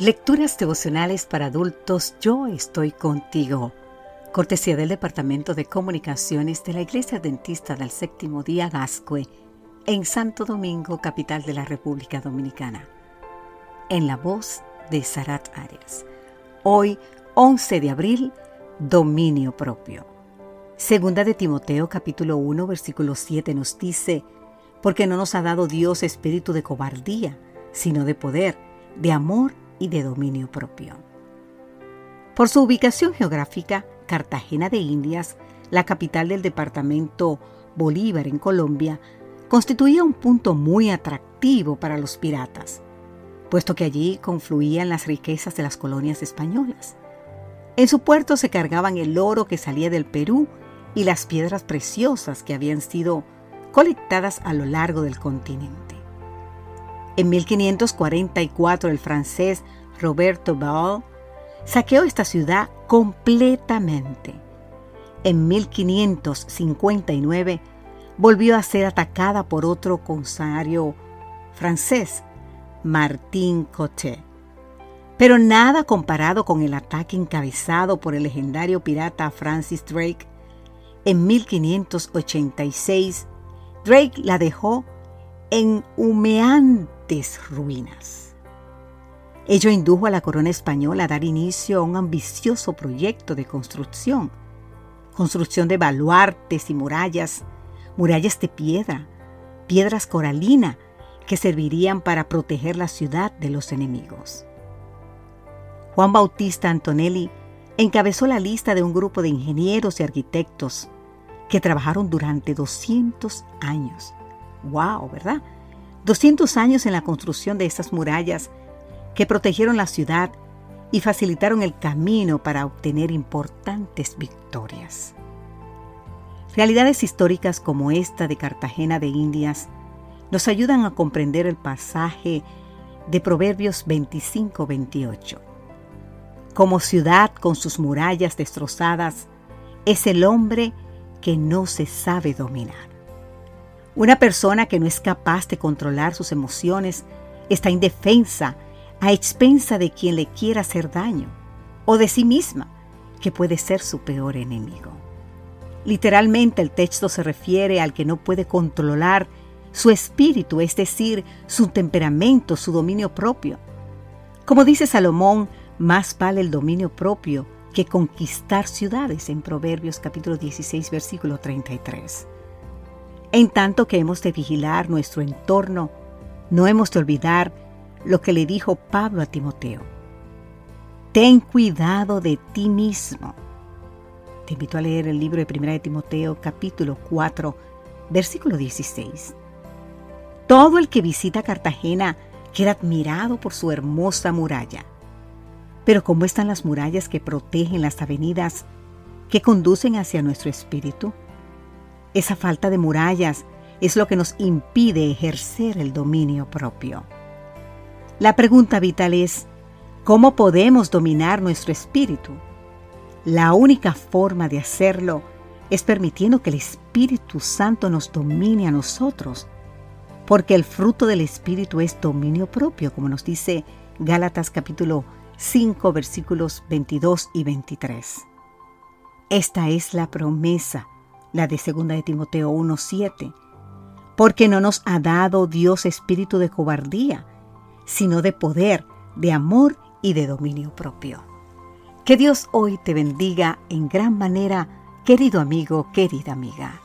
Lecturas devocionales para adultos, yo estoy contigo. Cortesía del Departamento de Comunicaciones de la Iglesia Dentista del Séptimo Día Gascue, en Santo Domingo, capital de la República Dominicana. En la voz de Sarat Arias. Hoy, 11 de abril, dominio propio. Segunda de Timoteo capítulo 1 versículo 7 nos dice, porque no nos ha dado Dios espíritu de cobardía, sino de poder, de amor y de dominio propio. Por su ubicación geográfica, Cartagena de Indias, la capital del departamento Bolívar en Colombia, constituía un punto muy atractivo para los piratas, puesto que allí confluían las riquezas de las colonias españolas. En su puerto se cargaban el oro que salía del Perú y las piedras preciosas que habían sido colectadas a lo largo del continente. En 1544 el francés Roberto Ball saqueó esta ciudad completamente. En 1559 volvió a ser atacada por otro consario francés, Martín Cotet. Pero nada comparado con el ataque encabezado por el legendario pirata Francis Drake. En 1586, Drake la dejó en humeante ruinas. Ello indujo a la corona española a dar inicio a un ambicioso proyecto de construcción, construcción de baluartes y murallas, murallas de piedra, piedras coralina, que servirían para proteger la ciudad de los enemigos. Juan Bautista Antonelli encabezó la lista de un grupo de ingenieros y arquitectos que trabajaron durante 200 años. ¡Wow! ¿Verdad? 200 años en la construcción de estas murallas que protegieron la ciudad y facilitaron el camino para obtener importantes victorias. Realidades históricas como esta de Cartagena de Indias nos ayudan a comprender el pasaje de Proverbios 25-28. Como ciudad con sus murallas destrozadas, es el hombre que no se sabe dominar. Una persona que no es capaz de controlar sus emociones está indefensa a expensa de quien le quiera hacer daño o de sí misma, que puede ser su peor enemigo. Literalmente el texto se refiere al que no puede controlar su espíritu, es decir, su temperamento, su dominio propio. Como dice Salomón, más vale el dominio propio que conquistar ciudades en Proverbios capítulo 16 versículo 33. En tanto que hemos de vigilar nuestro entorno, no hemos de olvidar lo que le dijo Pablo a Timoteo. Ten cuidado de ti mismo. Te invito a leer el libro de 1 de Timoteo capítulo 4, versículo 16. Todo el que visita Cartagena queda admirado por su hermosa muralla. Pero ¿cómo están las murallas que protegen las avenidas que conducen hacia nuestro espíritu? Esa falta de murallas es lo que nos impide ejercer el dominio propio. La pregunta vital es, ¿cómo podemos dominar nuestro espíritu? La única forma de hacerlo es permitiendo que el Espíritu Santo nos domine a nosotros, porque el fruto del Espíritu es dominio propio, como nos dice Gálatas capítulo 5 versículos 22 y 23. Esta es la promesa la de 2 de Timoteo 1:7, porque no nos ha dado Dios espíritu de cobardía, sino de poder, de amor y de dominio propio. Que Dios hoy te bendiga en gran manera, querido amigo, querida amiga.